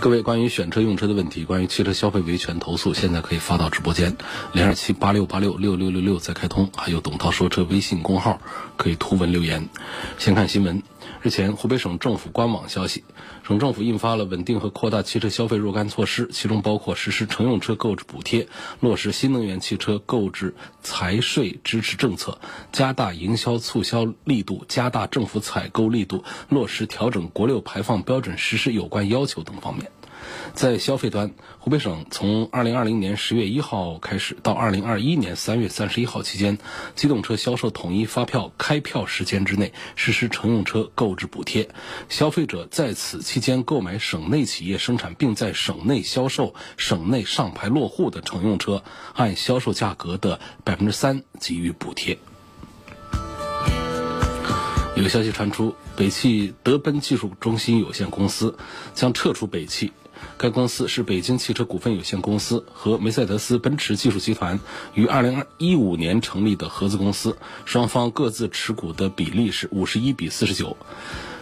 各位关于选车用车的问题，关于汽车消费维权投诉，现在可以发到直播间零二七八六八六六六六六再开通，还有董涛说车微信公号可以图文留言。先看新闻。日前，湖北省政府官网消息，省政府印发了稳定和扩大汽车消费若干措施，其中包括实施乘用车购置补贴，落实新能源汽车购置财税支持政策，加大营销促销力度，加大政府采购力度，落实调整国六排放标准实施有关要求等方面。在消费端，湖北省从2020年10月1号开始到2021年3月31号期间，机动车销售统一发票开票时间之内实施乘用车购置补贴。消费者在此期间购买省内企业生产并在省内销售、省内上牌落户的乘用车，按销售价格的百分之三给予补贴。有消息传出，北汽德奔技术中心有限公司将撤出北汽。该公司是北京汽车股份有限公司和梅赛德斯奔驰技术集团于二零一五年成立的合资公司，双方各自持股的比例是五十一比四十九。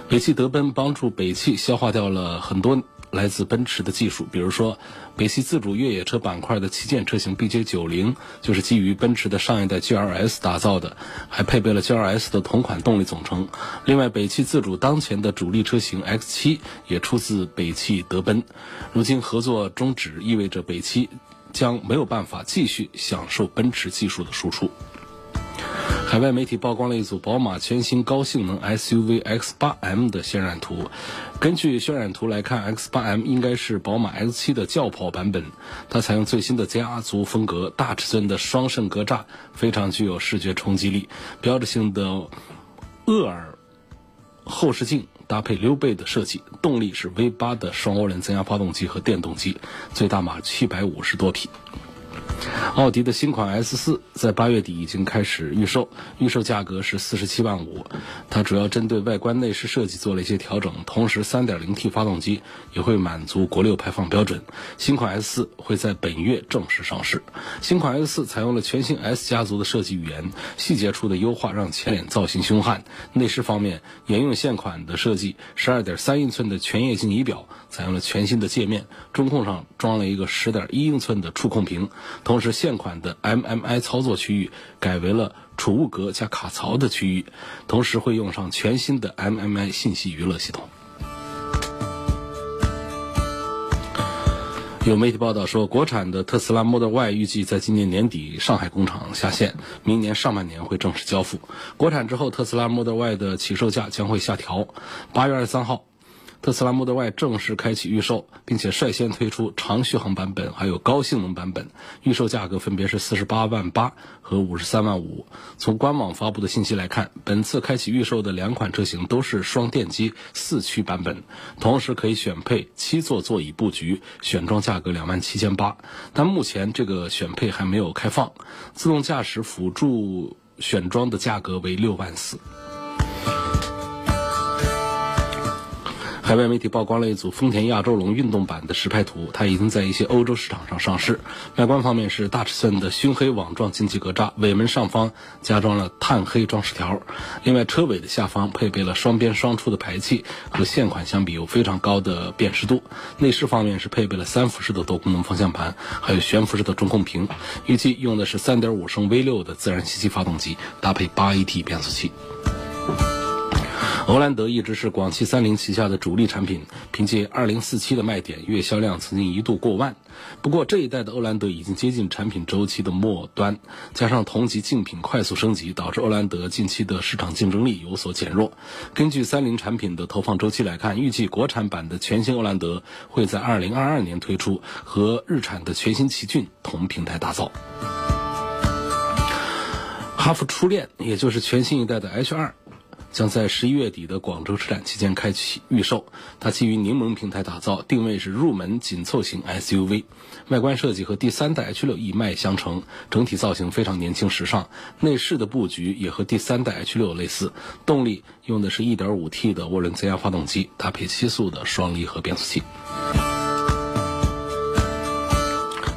北汽德奔帮助北汽消化掉了很多。来自奔驰的技术，比如说，北汽自主越野车板块的旗舰车型 BJ90 就是基于奔驰的上一代 GLS 打造的，还配备了 GLS 的同款动力总成。另外，北汽自主当前的主力车型 X7 也出自北汽德奔。如今合作终止，意味着北汽将没有办法继续享受奔驰技术的输出。海外媒体曝光了一组宝马全新高性能 SUV X8M 的渲染图。根据渲染图来看，X8M 应该是宝马 X7 的轿跑版本。它采用最新的家族风格，大尺寸的双肾格栅非常具有视觉冲击力。标志性的鄂尔后视镜搭配溜背的设计，动力是 V8 的双涡轮增压发动机和电动机，最大码七百五十多匹。奥迪的新款 S 四在八月底已经开始预售，预售价格是四十七万五。它主要针对外观内饰设计做了一些调整，同时三点零 T 发动机也会满足国六排放标准。新款 S 四会在本月正式上市。新款 S 四采用了全新 S 家族的设计语言，细节处的优化让前脸造型凶悍。内饰方面沿用现款的设计，十二点三英寸的全液晶仪表，采用了全新的界面，中控上装了一个十点一英寸的触控屏。同时，现款的 MMI 操作区域改为了储物格加卡槽的区域，同时会用上全新的 MMI 信息娱乐系统。有媒体报道说，国产的特斯拉 Model Y 预计在今年年底上海工厂下线，明年上半年会正式交付。国产之后，特斯拉 Model Y 的起售价将会下调。八月二十三号。特斯拉 Model Y 正式开启预售，并且率先推出长续航版本，还有高性能版本。预售价格分别是四十八万八和五十三万五。从官网发布的信息来看，本次开启预售的两款车型都是双电机四驱版本，同时可以选配七座座椅布局，选装价格两万七千八。但目前这个选配还没有开放。自动驾驶辅助选装的价格为六万四。海外媒体曝光了一组丰田亚洲龙运动版的实拍图，它已经在一些欧洲市场上上市。外观方面是大尺寸的熏黑网状进气格栅，尾门上方加装了碳黑装饰条。另外，车尾的下方配备了双边双出的排气，和现款相比有非常高的辨识度。内饰方面是配备了三辐式的多功能方向盘，还有悬浮式的中控屏。预计用的是3.5升 V6 的自然吸气发动机，搭配 8AT 变速器。欧蓝德一直是广汽三菱旗下的主力产品，凭借2047的卖点，月销量曾经一度过万。不过这一代的欧蓝德已经接近产品周期的末端，加上同级竞品快速升级，导致欧蓝德近期的市场竞争力有所减弱。根据三菱产品的投放周期来看，预计国产版的全新欧蓝德会在2022年推出，和日产的全新奇骏同平台打造。哈弗初恋，也就是全新一代的 H2。将在十一月底的广州车展期间开启预售。它基于柠檬平台打造，定位是入门紧凑型 SUV，外观设计和第三代 H6 一脉相承，整体造型非常年轻时尚。内饰的布局也和第三代 H6 类似，动力用的是一点五 T 的涡轮增压发动机，搭配七速的双离合变速器。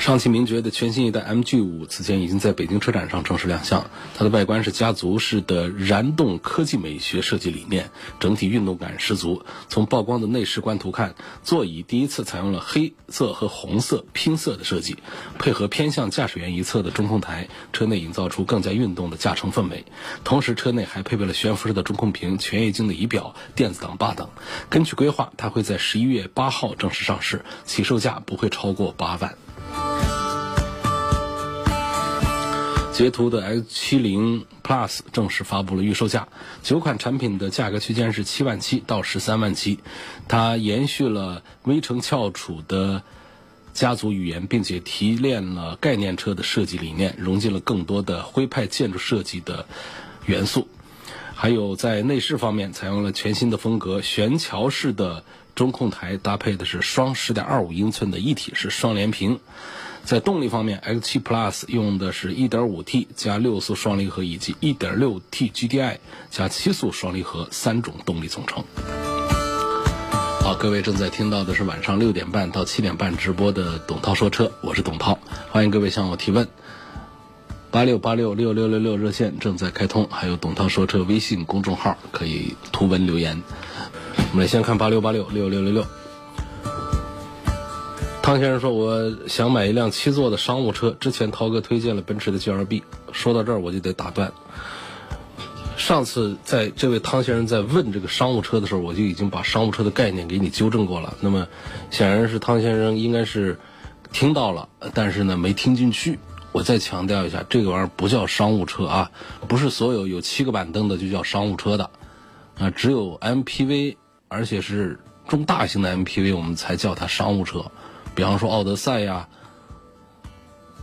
上汽名爵的全新一代 MG5 此前已经在北京车展上正式亮相。它的外观是家族式的燃动科技美学设计理念，整体运动感十足。从曝光的内饰官图看，座椅第一次采用了黑色和红色拼色的设计，配合偏向驾驶员一侧的中控台，车内营造出更加运动的驾乘氛围。同时，车内还配备了悬浮式的中控屏、全液晶的仪表、电子挡把等。根据规划，它会在十一月八号正式上市，起售价不会超过八万。捷途的 X70 Plus 正式发布了预售价，九款产品的价格区间是七万七到十三万七。它延续了微城翘楚的家族语言，并且提炼了概念车的设计理念，融进了更多的徽派建筑设计的元素。还有在内饰方面，采用了全新的风格，悬桥式的中控台搭配的是双十点二五英寸的一体式双联屏。在动力方面，X7 Plus 用的是 1.5T 加六速双离合以及 1.6T GDI 加七速双离合三种动力总成。好，各位正在听到的是晚上六点半到七点半直播的董涛说车，我是董涛，欢迎各位向我提问。八六八六六六六六热线正在开通，还有董涛说车微信公众号可以图文留言。我们先看八六八六六六六六。汤先生说：“我想买一辆七座的商务车。之前涛哥推荐了奔驰的 GLB。说到这儿，我就得打断。上次在这位汤先生在问这个商务车的时候，我就已经把商务车的概念给你纠正过了。那么，显然是汤先生应该是听到了，但是呢没听进去。我再强调一下，这个玩意儿不叫商务车啊，不是所有有七个板凳的就叫商务车的啊，只有 MPV，而且是中大型的 MPV，我们才叫它商务车。”比方说奥德赛呀、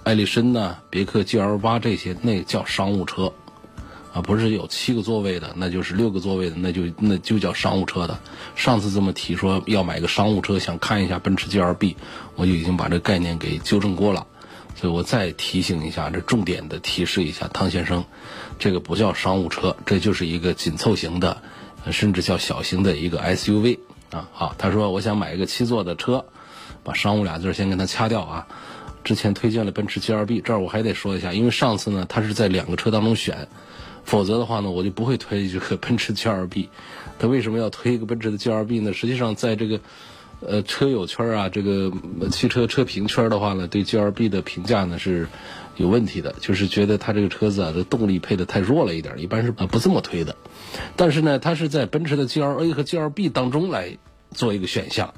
艾力绅呐、别克 GL 八这些，那叫商务车，啊，不是有七个座位的，那就是六个座位的，那就那就叫商务车的。上次这么提说要买个商务车，想看一下奔驰 GLB，我就已经把这概念给纠正过了，所以我再提醒一下，这重点的提示一下汤先生，这个不叫商务车，这就是一个紧凑型的，甚至叫小型的一个 SUV 啊。好，他说我想买一个七座的车。把商务俩字先跟它掐掉啊！之前推荐了奔驰 GLB，这儿我还得说一下，因为上次呢他是在两个车当中选，否则的话呢我就不会推这个 奔驰 GLB。他为什么要推一个奔驰的 GLB 呢？实际上在这个呃车友圈啊，这个汽车车评圈的话呢，对 GLB 的评价呢是有问题的，就是觉得它这个车子啊的动力配的太弱了一点，一般是不这么推的。但是呢，它是在奔驰的 GLA 和 GLB 当中来做一个选项，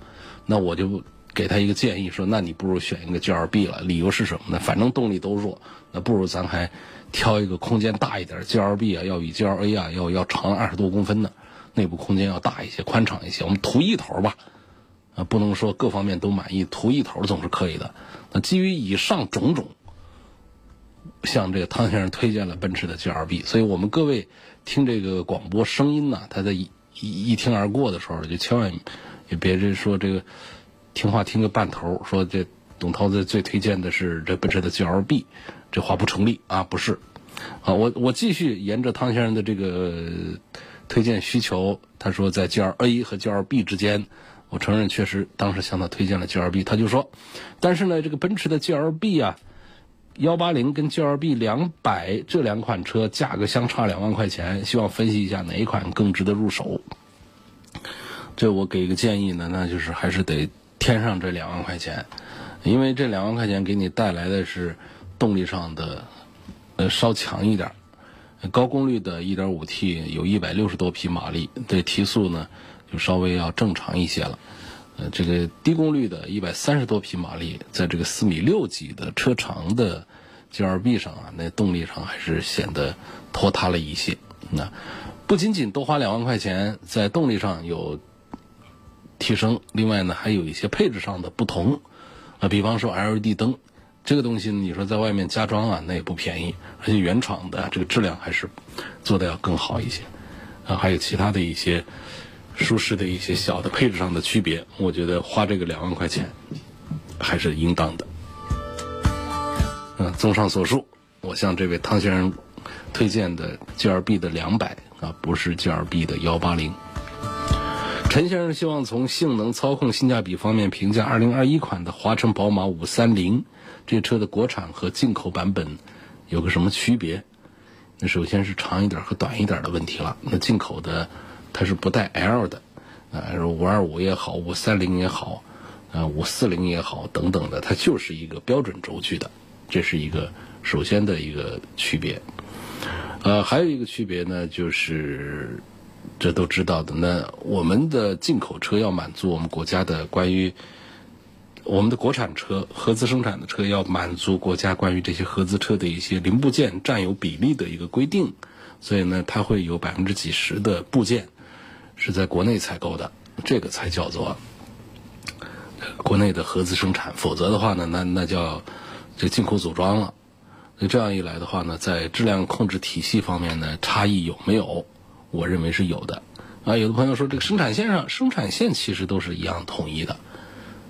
那我就。给他一个建议，说那你不如选一个 GLB 了。理由是什么呢？反正动力都弱，那不如咱还挑一个空间大一点。GLB 啊，要比 GLA 啊要要长二十多公分的，内部空间要大一些，宽敞一些。我们图一头吧，啊，不能说各方面都满意，图一头总是可以的。那基于以上种种，向这个汤先生推荐了奔驰的 GLB。所以我们各位听这个广播声音呢，他在一一听而过的时候，就千万也别这说这个。听话听个半头，说这董涛子最推荐的是这奔驰的 GLB，这话不成立啊，不是。啊，我我继续沿着汤先生的这个推荐需求，他说在 GLA 和 GLB 之间，我承认确实当时向他推荐了 GLB，他就说，但是呢，这个奔驰的 GLB 啊，幺八零跟 GLB 两百这两款车价格相差两万块钱，希望分析一下哪一款更值得入手。这我给个建议呢，那就是还是得。添上这两万块钱，因为这两万块钱给你带来的是动力上的呃稍强一点，高功率的 1.5T 有一百六十多匹马力，对提速呢就稍微要正常一些了。呃，这个低功率的一百三十多匹马力，在这个四米六几的车长的 GLB 上啊，那动力上还是显得拖沓了一些。那不仅仅多花两万块钱，在动力上有。提升，另外呢，还有一些配置上的不同，啊，比方说 LED 灯，这个东西你说在外面加装啊，那也不便宜，而且原厂的这个质量还是做的要更好一些，啊，还有其他的一些舒适的一些小的配置上的区别，我觉得花这个两万块钱还是应当的。嗯，综上所述，我向这位汤先生推荐的 G L B 的两百啊，不是 G L B 的幺八零。陈先生希望从性能、操控、性价比方面评价2021款的华晨宝马530这车的国产和进口版本有个什么区别？那首先是长一点和短一点的问题了。那进口的它是不带 L 的，啊，525也好，530也好，啊，540也好等等的，它就是一个标准轴距的，这是一个首先的一个区别。呃，还有一个区别呢，就是这都知道的。那我们的进口车要满足我们国家的关于我们的国产车合资生产的车要满足国家关于这些合资车的一些零部件占有比例的一个规定，所以呢，它会有百分之几十的部件是在国内采购的，这个才叫做国内的合资生产。否则的话呢，那那叫这进口组装了。那这样一来的话呢，在质量控制体系方面呢，差异有没有？我认为是有的。啊，有的朋友说这个生产线上，生产线其实都是一样统一的，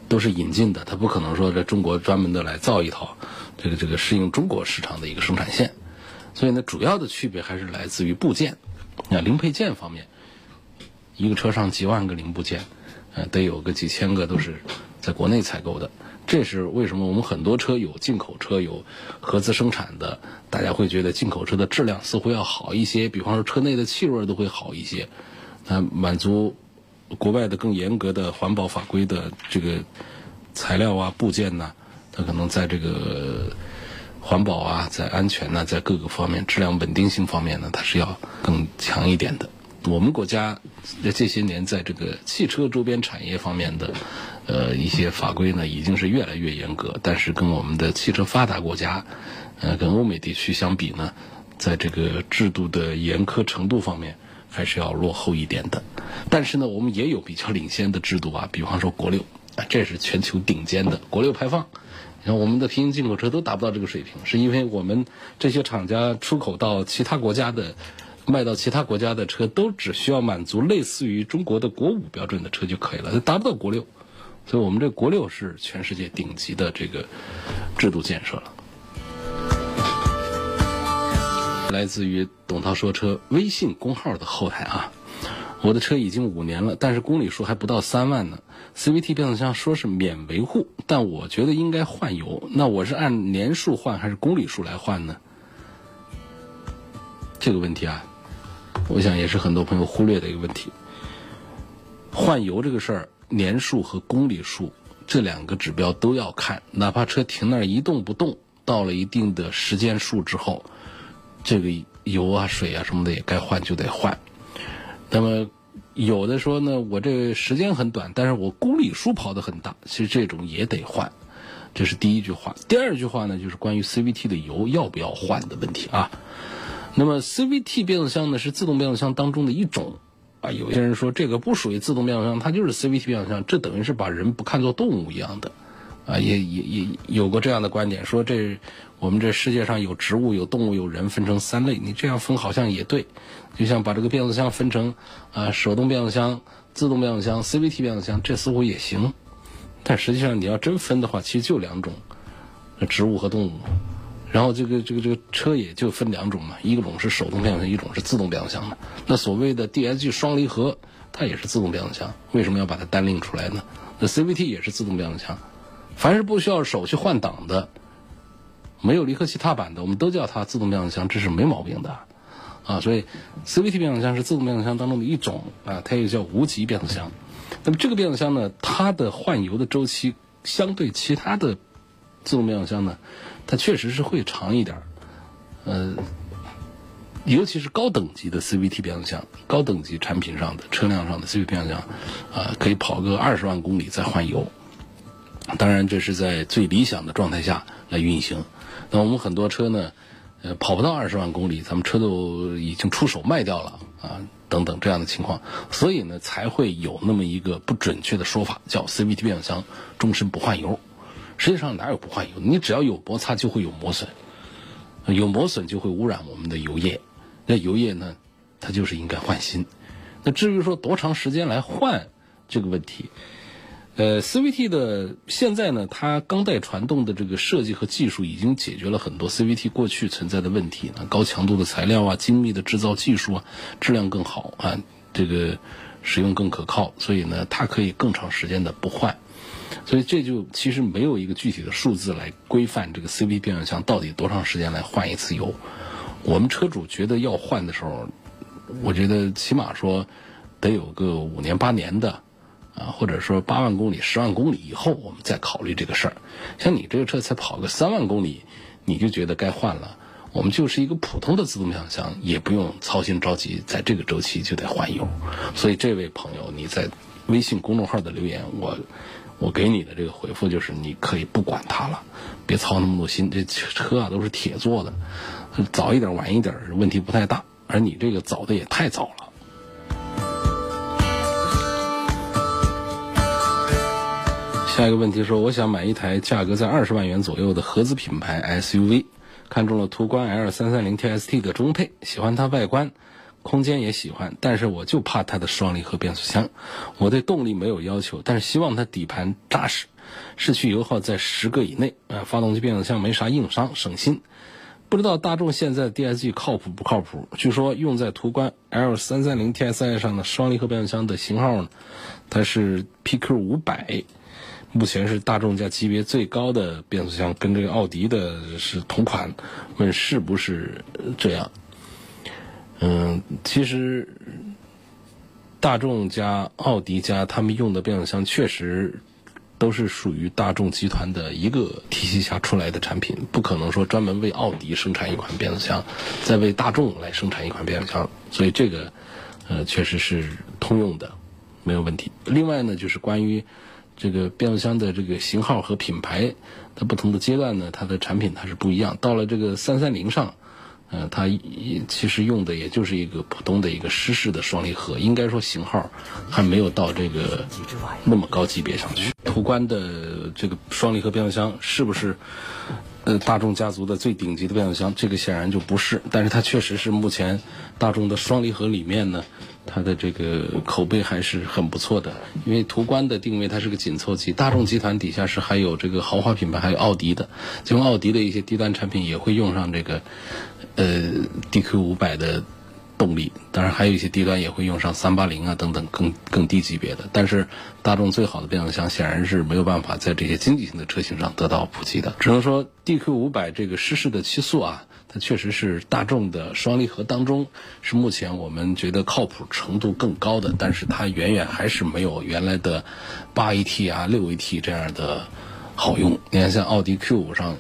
都是引进的，它不可能说在中国专门的来造一套，这个这个适应中国市场的一个生产线。所以呢，主要的区别还是来自于部件，啊，零配件方面，一个车上几万个零部件，呃，得有个几千个都是在国内采购的。这是为什么我们很多车有进口车有合资生产的，大家会觉得进口车的质量似乎要好一些，比方说车内的气味都会好一些，啊，满足国外的更严格的环保法规的这个材料啊部件呐，它可能在这个环保啊、在安全呐、在各个方面质量稳定性方面呢，它是要更强一点的。我们国家在这些年在这个汽车周边产业方面的。呃，一些法规呢已经是越来越严格，但是跟我们的汽车发达国家，呃，跟欧美地区相比呢，在这个制度的严苛程度方面还是要落后一点的。但是呢，我们也有比较领先的制度啊，比方说国六，这是全球顶尖的国六排放。你看我们的平行进口车都达不到这个水平，是因为我们这些厂家出口到其他国家的、卖到其他国家的车，都只需要满足类似于中国的国五标准的车就可以了，它达不到国六。所以我们这国六是全世界顶级的这个制度建设了。来自于董涛说车微信公号的后台啊，我的车已经五年了，但是公里数还不到三万呢。CVT 变速箱说是免维护，但我觉得应该换油。那我是按年数换还是公里数来换呢？这个问题啊，我想也是很多朋友忽略的一个问题。换油这个事儿。年数和公里数这两个指标都要看，哪怕车停那儿一动不动，到了一定的时间数之后，这个油啊、水啊什么的也该换就得换。那么有的说呢，我这时间很短，但是我公里数跑得很大，其实这种也得换。这是第一句话。第二句话呢，就是关于 CVT 的油要不要换的问题啊。那么 CVT 变速箱呢，是自动变速箱当中的一种。啊，有些人说这个不属于自动变速箱，它就是 CVT 变速箱，这等于是把人不看作动物一样的，啊，也也也有过这样的观点，说这我们这世界上有植物、有动物、有人，分成三类，你这样分好像也对，就像把这个变速箱分成啊手动变速箱、自动变速箱、CVT 变速箱，这似乎也行，但实际上你要真分的话，其实就两种，植物和动物。然后这个这个这个车也就分两种嘛，一种是手动变速箱，一种是自动变速箱的。那所谓的 DSG 双离合，它也是自动变速箱，为什么要把它单拎出来呢？那 CVT 也是自动变速箱，凡是不需要手去换挡的，没有离合器踏板的，我们都叫它自动变速箱，这是没毛病的啊。所以 CVT 变速箱是自动变速箱当中的一种啊，它也叫无级变速箱。那么这个变速箱呢，它的换油的周期相对其他的自动变速箱呢。它确实是会长一点儿，呃，尤其是高等级的 CVT 变速箱，高等级产品上的车辆上的 CVT 变速箱，啊，可以跑个二十万公里再换油。当然，这是在最理想的状态下来运行。那我们很多车呢，呃，跑不到二十万公里，咱们车都已经出手卖掉了啊，等等这样的情况，所以呢，才会有那么一个不准确的说法，叫 CVT 变速箱终身不换油。实际上哪有不换油？你只要有摩擦就会有磨损，有磨损就会污染我们的油液。那油液呢，它就是应该换新。那至于说多长时间来换这个问题，呃，CVT 的现在呢，它钢带传动的这个设计和技术已经解决了很多 CVT 过去存在的问题。那高强度的材料啊，精密的制造技术啊，质量更好啊，这个使用更可靠，所以呢，它可以更长时间的不换。所以这就其实没有一个具体的数字来规范这个 CVT 变速箱到底多长时间来换一次油。我们车主觉得要换的时候，我觉得起码说得有个五年八年的。啊，或者说八万公里、十万公里以后，我们再考虑这个事儿。像你这个车才跑个三万公里，你就觉得该换了，我们就是一个普通的自动变速箱，也不用操心着急，在这个周期就得换油。所以这位朋友，你在微信公众号的留言，我我给你的这个回复就是，你可以不管它了，别操那么多心。这车啊都是铁做的，早一点晚一点问题不太大，而你这个早的也太早了。下一个问题说，我想买一台价格在二十万元左右的合资品牌 SUV，看中了途观 L 三三零 TST 的中配，喜欢它外观，空间也喜欢，但是我就怕它的双离合变速箱。我对动力没有要求，但是希望它底盘扎实，市区油耗在十个以内，呃，发动机变速箱没啥硬伤，省心。不知道大众现在 DSG 靠谱不靠谱？据说用在途观 L 三三零 TSI 上的双离合变速箱的型号呢，它是 PQ 五百。目前是大众家级别最高的变速箱，跟这个奥迪的是同款，问是不是这样？嗯，其实大众加奥迪加他们用的变速箱确实都是属于大众集团的一个体系下出来的产品，不可能说专门为奥迪生产一款变速箱，再为大众来生产一款变速箱，所以这个呃确实是通用的，没有问题。另外呢，就是关于。这个变速箱的这个型号和品牌的不同的阶段呢，它的产品它是不一样。到了这个三三零上，呃，它其实用的也就是一个普通的一个湿式的双离合，应该说型号还没有到这个那么高级别上去。途观的这个双离合变速箱是不是呃大众家族的最顶级的变速箱？这个显然就不是，但是它确实是目前大众的双离合里面呢。它的这个口碑还是很不错的，因为途观的定位它是个紧凑级，大众集团底下是还有这个豪华品牌，还有奥迪的，就奥迪的一些低端产品也会用上这个，呃，DQ 五百的动力，当然还有一些低端也会用上三八零啊等等更更低级别的，但是大众最好的变速箱显然是没有办法在这些经济型的车型上得到普及的，只能说 DQ 五百这个湿式的七速啊。它确实是大众的双离合当中是目前我们觉得靠谱程度更高的，但是它远远还是没有原来的八 AT 啊、六 AT 这样的好用。你看，像奥迪 Q 五上，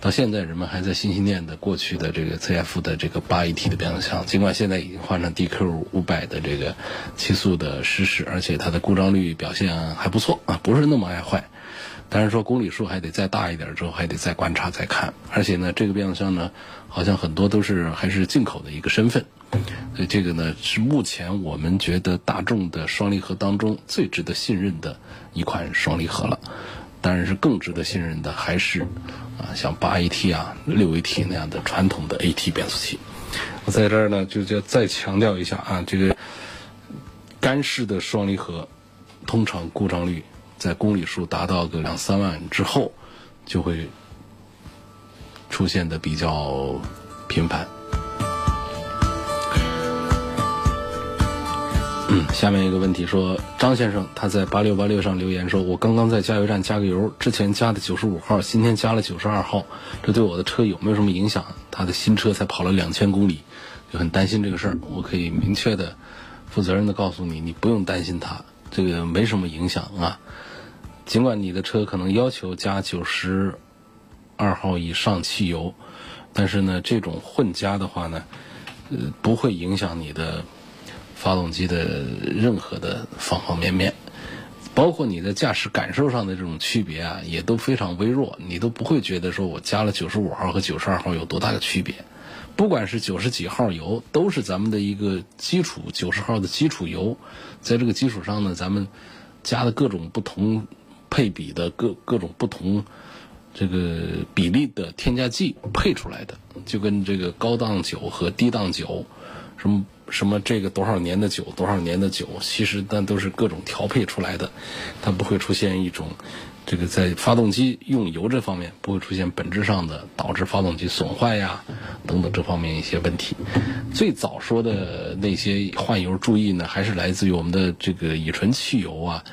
到现在人们还在心心念的过去的这个 CF 的这个八 AT 的变速箱，尽管现在已经换成 DQ 五百的这个七速的湿式，而且它的故障率表现还不错啊，不是那么爱坏。但是说公里数还得再大一点，之后还得再观察再看。而且呢，这个变速箱呢，好像很多都是还是进口的一个身份，所以这个呢是目前我们觉得大众的双离合当中最值得信任的一款双离合了。当然是更值得信任的还是啊像八 AT 啊、六 AT 那样的传统的 AT 变速器。我在这儿呢就就再强调一下啊，这个干式的双离合通常故障率。在公里数达到个两三万之后，就会出现的比较频繁。下面一个问题说，张先生他在八六八六上留言说，我刚刚在加油站加个油，之前加的九十五号，今天加了九十二号，这对我的车有没有什么影响？他的新车才跑了两千公里，就很担心这个事儿。我可以明确的、负责任的告诉你，你不用担心它，这个没什么影响啊。尽管你的车可能要求加九十二号以上汽油，但是呢，这种混加的话呢，呃，不会影响你的发动机的任何的方方面面，包括你的驾驶感受上的这种区别啊，也都非常微弱，你都不会觉得说我加了九十五号和九十二号有多大的区别。不管是九十几号油，都是咱们的一个基础九十号的基础油，在这个基础上呢，咱们加的各种不同。配比的各各种不同这个比例的添加剂配出来的，就跟这个高档酒和低档酒，什么什么这个多少年的酒，多少年的酒，其实那都是各种调配出来的，它不会出现一种这个在发动机用油这方面不会出现本质上的导致发动机损坏呀等等这方面一些问题。最早说的那些换油注意呢，还是来自于我们的这个乙醇汽油啊，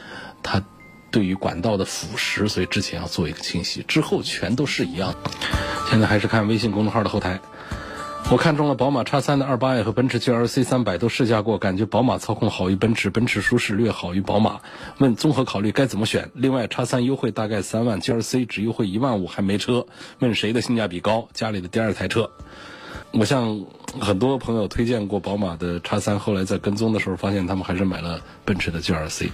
它。对于管道的腐蚀，所以之前要做一个清洗，之后全都是一样。现在还是看微信公众号的后台。我看中了宝马叉三的二八 i 和奔驰 GLC 三百都试驾过，感觉宝马操控好于奔驰，奔驰舒适略好于宝马。问综合考虑该怎么选？另外叉三优惠大概三万，GLC 只优惠一万五还没车，问谁的性价比高？家里的第二台车。我向很多朋友推荐过宝马的叉三，后来在跟踪的时候发现他们还是买了奔驰的 GLC，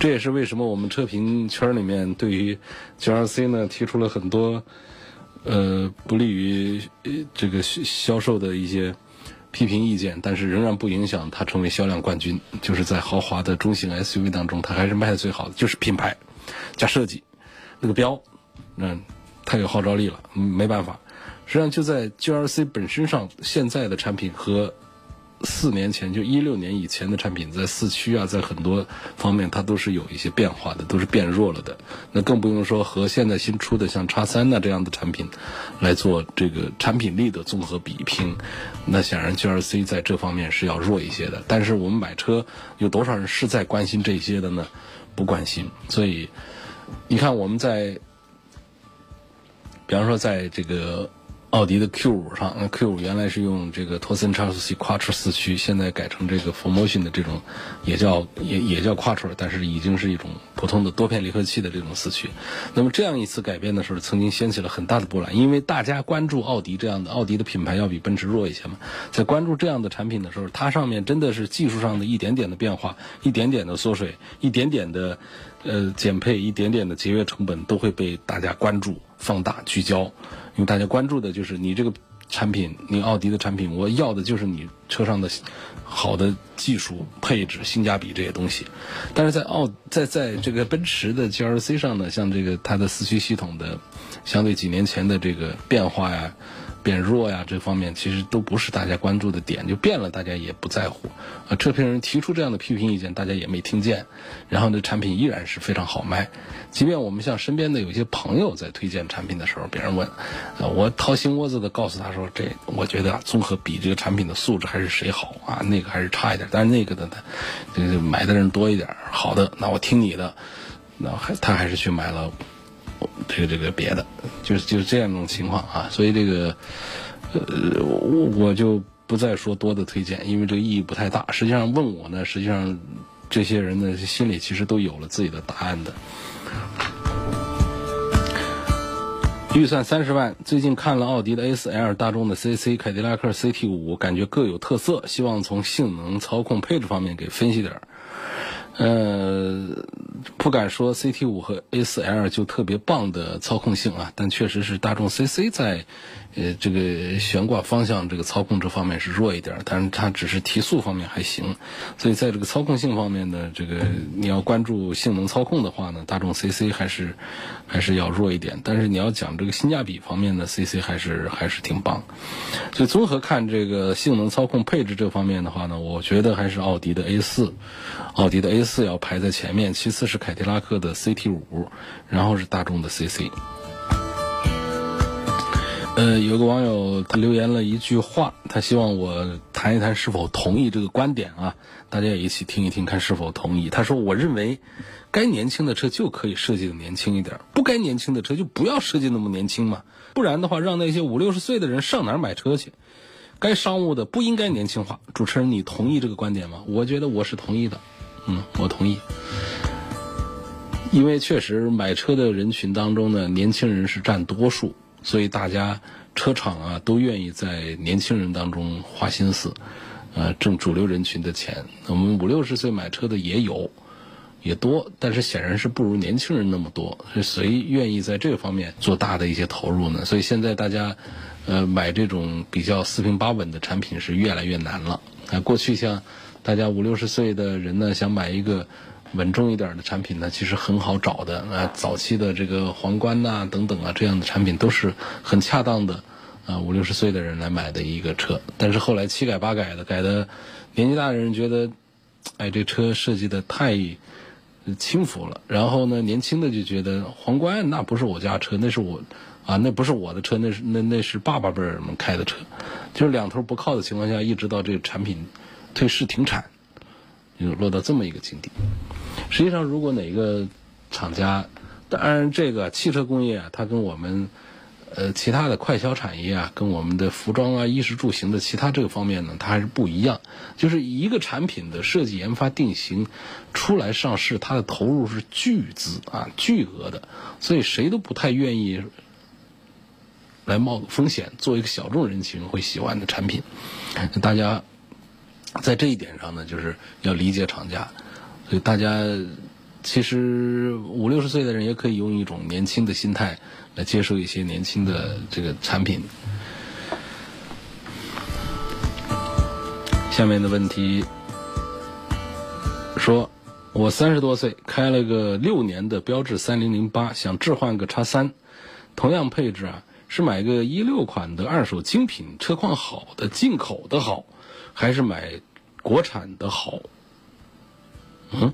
这也是为什么我们车评圈里面对于 GLC 呢提出了很多呃不利于这个销售的一些批评意见，但是仍然不影响它成为销量冠军。就是在豪华的中型 SUV 当中，它还是卖的最好的，就是品牌加设计那个标，嗯，太有号召力了，没办法。实际上就在 GRC 本身上，现在的产品和四年前就一六年以前的产品，在四驱啊，在很多方面它都是有一些变化的，都是变弱了的。那更不用说和现在新出的像叉三呐这样的产品来做这个产品力的综合比拼。那显然 GRC 在这方面是要弱一些的。但是我们买车有多少人是在关心这些的呢？不关心。所以你看我们在，比方说在这个。奥迪的 Q 五上，那 Q 五原来是用这个托森差速器 Quattro 四驱，现在改成这个 Formotion 的这种，也叫也也叫 Quattro，但是已经是一种普通的多片离合器的这种四驱。那么这样一次改变的时候，曾经掀起了很大的波澜，因为大家关注奥迪这样的，奥迪的品牌要比奔驰弱一些嘛，在关注这样的产品的时候，它上面真的是技术上的一点点的变化，一点点的缩水，一点点的呃减配，一点点的节约成本，都会被大家关注、放大、聚焦。因为大家关注的就是你这个产品，你奥迪的产品，我要的就是你车上的好的技术配置、性价比这些东西。但是在奥在在这个奔驰的 GLC 上呢，像这个它的四驱系统的相对几年前的这个变化呀。变弱呀，这方面其实都不是大家关注的点，就变了，大家也不在乎。啊，车评人提出这样的批评意见，大家也没听见。然后呢，产品依然是非常好卖。即便我们像身边的有些朋友在推荐产品的时候，别人问，我掏心窝子的告诉他说，这我觉得综合比这个产品的素质还是谁好啊？那个还是差一点，但是那个的呢，这个买的人多一点，好的，那我听你的，那还他还是去买了。这个这个别的，就是就是这样一种情况啊，所以这个，呃，我就不再说多的推荐，因为这个意义不太大。实际上问我呢，实际上这些人呢心里其实都有了自己的答案的。预算三十万，最近看了奥迪的 A4L、大众的 CC、凯迪拉克 CT5，感觉各有特色，希望从性能、操控、配置方面给分析点儿。呃，不敢说 CT 五和 A 四 L 就特别棒的操控性啊，但确实是大众 CC 在。呃，这个悬挂方向这个操控这方面是弱一点，但是它只是提速方面还行，所以在这个操控性方面呢，这个你要关注性能操控的话呢，大众 CC 还是还是要弱一点。但是你要讲这个性价比方面呢，CC 还是还是挺棒。所以综合看这个性能操控配置这方面的话呢，我觉得还是奥迪的 A 四，奥迪的 A 四要排在前面，其次是凯迪拉克的 CT 五，然后是大众的 CC。呃，有个网友他留言了一句话，他希望我谈一谈是否同意这个观点啊？大家也一起听一听，看是否同意。他说：“我认为，该年轻的车就可以设计的年轻一点，不该年轻的车就不要设计那么年轻嘛。不然的话，让那些五六十岁的人上哪儿买车去？该商务的不应该年轻化。”主持人，你同意这个观点吗？我觉得我是同意的，嗯，我同意，因为确实买车的人群当中呢，年轻人是占多数。所以大家车厂啊都愿意在年轻人当中花心思，呃，挣主流人群的钱。我们五六十岁买车的也有，也多，但是显然是不如年轻人那么多。谁愿意在这个方面做大的一些投入呢？所以现在大家，呃，买这种比较四平八稳的产品是越来越难了。啊，过去像大家五六十岁的人呢，想买一个。稳重一点的产品呢，其实很好找的。啊，早期的这个皇冠呐，等等啊，这样的产品都是很恰当的，啊五六十岁的人来买的一个车。但是后来七改八改的，改的年纪大的人觉得，哎，这车设计的太轻浮了。然后呢，年轻的就觉得皇冠那不是我家车，那是我啊，那不是我的车，那是那那是爸爸辈儿们开的车。就是两头不靠的情况下，一直到这个产品退市停产，就落到这么一个境地。实际上，如果哪个厂家，当然这个汽车工业啊，它跟我们呃其他的快消产业啊，跟我们的服装啊、衣食住行的其他这个方面呢，它还是不一样。就是一个产品的设计、研发、定型出来上市，它的投入是巨资啊、巨额的，所以谁都不太愿意来冒个风险，做一个小众人群会喜欢的产品。大家在这一点上呢，就是要理解厂家。所以大家其实五六十岁的人也可以用一种年轻的心态来接受一些年轻的这个产品。下面的问题说，我三十多岁，开了个六年的标致三零零八，想置换个叉三，同样配置啊，是买个一六款的二手精品，车况好的进口的好，还是买国产的好？嗯，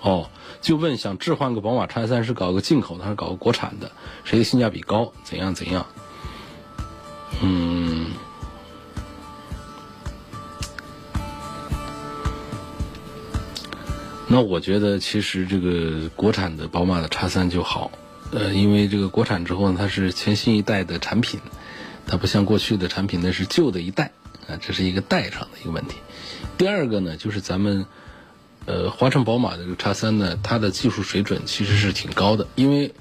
哦，就问想置换个宝马叉三是搞个进口的还是搞个国产的？谁的性价比高？怎样怎样？嗯，那我觉得其实这个国产的宝马的叉三就好，呃，因为这个国产之后呢，它是全新一代的产品，它不像过去的产品那是旧的一代啊，这是一个代上的一个问题。第二个呢，就是咱们。呃，华晨宝马的这个叉三呢，它的技术水准其实是挺高的，因为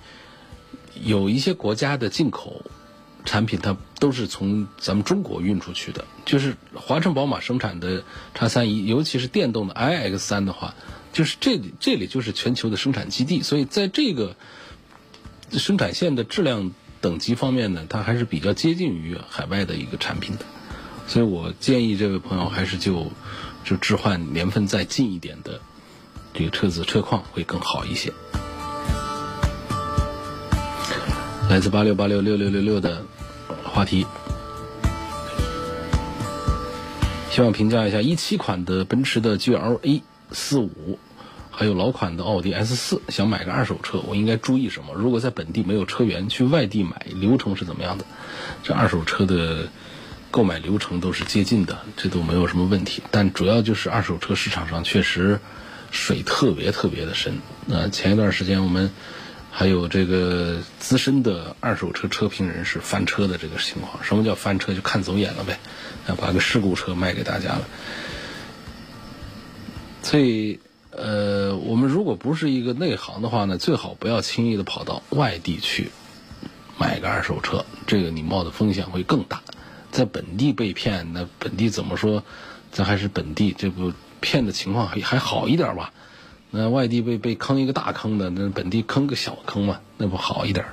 有一些国家的进口产品，它都是从咱们中国运出去的。就是华晨宝马生产的叉三，尤其是电动的 iX 三的话，就是这里这里就是全球的生产基地，所以在这个生产线的质量等级方面呢，它还是比较接近于海外的一个产品的。所以我建议这位朋友还是就。就置换年份再近一点的这个车子车况会更好一些。来自八六八六六六六六的话题，希望评价一下一七款的奔驰的 GLA 四五，还有老款的奥迪 S 四，想买个二手车，我应该注意什么？如果在本地没有车源，去外地买，流程是怎么样的？这二手车的。购买流程都是接近的，这都没有什么问题。但主要就是二手车市场上确实水特别特别的深。那前一段时间我们还有这个资深的二手车车评人士翻车的这个情况。什么叫翻车？就看走眼了呗，把个事故车卖给大家了。所以，我们如果不是一个内行的话呢，最好不要轻易的跑到外地去买个二手车，这个你冒的风险会更大。在本地被骗，那本地怎么说？咱还是本地，这不骗的情况还还好一点吧？那外地被被坑一个大坑的，那本地坑个小坑嘛，那不好一点？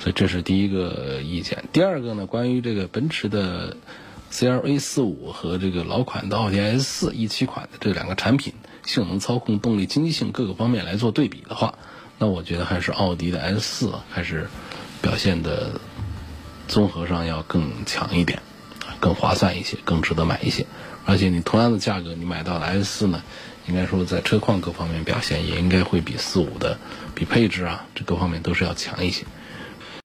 所以这是第一个意见。第二个呢，关于这个奔驰的 CLA 四五和这个老款的奥迪 S 四一七款的这两个产品，性能、操控、动力、经济性各个方面来做对比的话，那我觉得还是奥迪的 S 四还是表现的。综合上要更强一点，更划算一些，更值得买一些。而且你同样的价格，你买到的 S 四呢，应该说在车况各方面表现也应该会比四五的，比配置啊这各方面都是要强一些。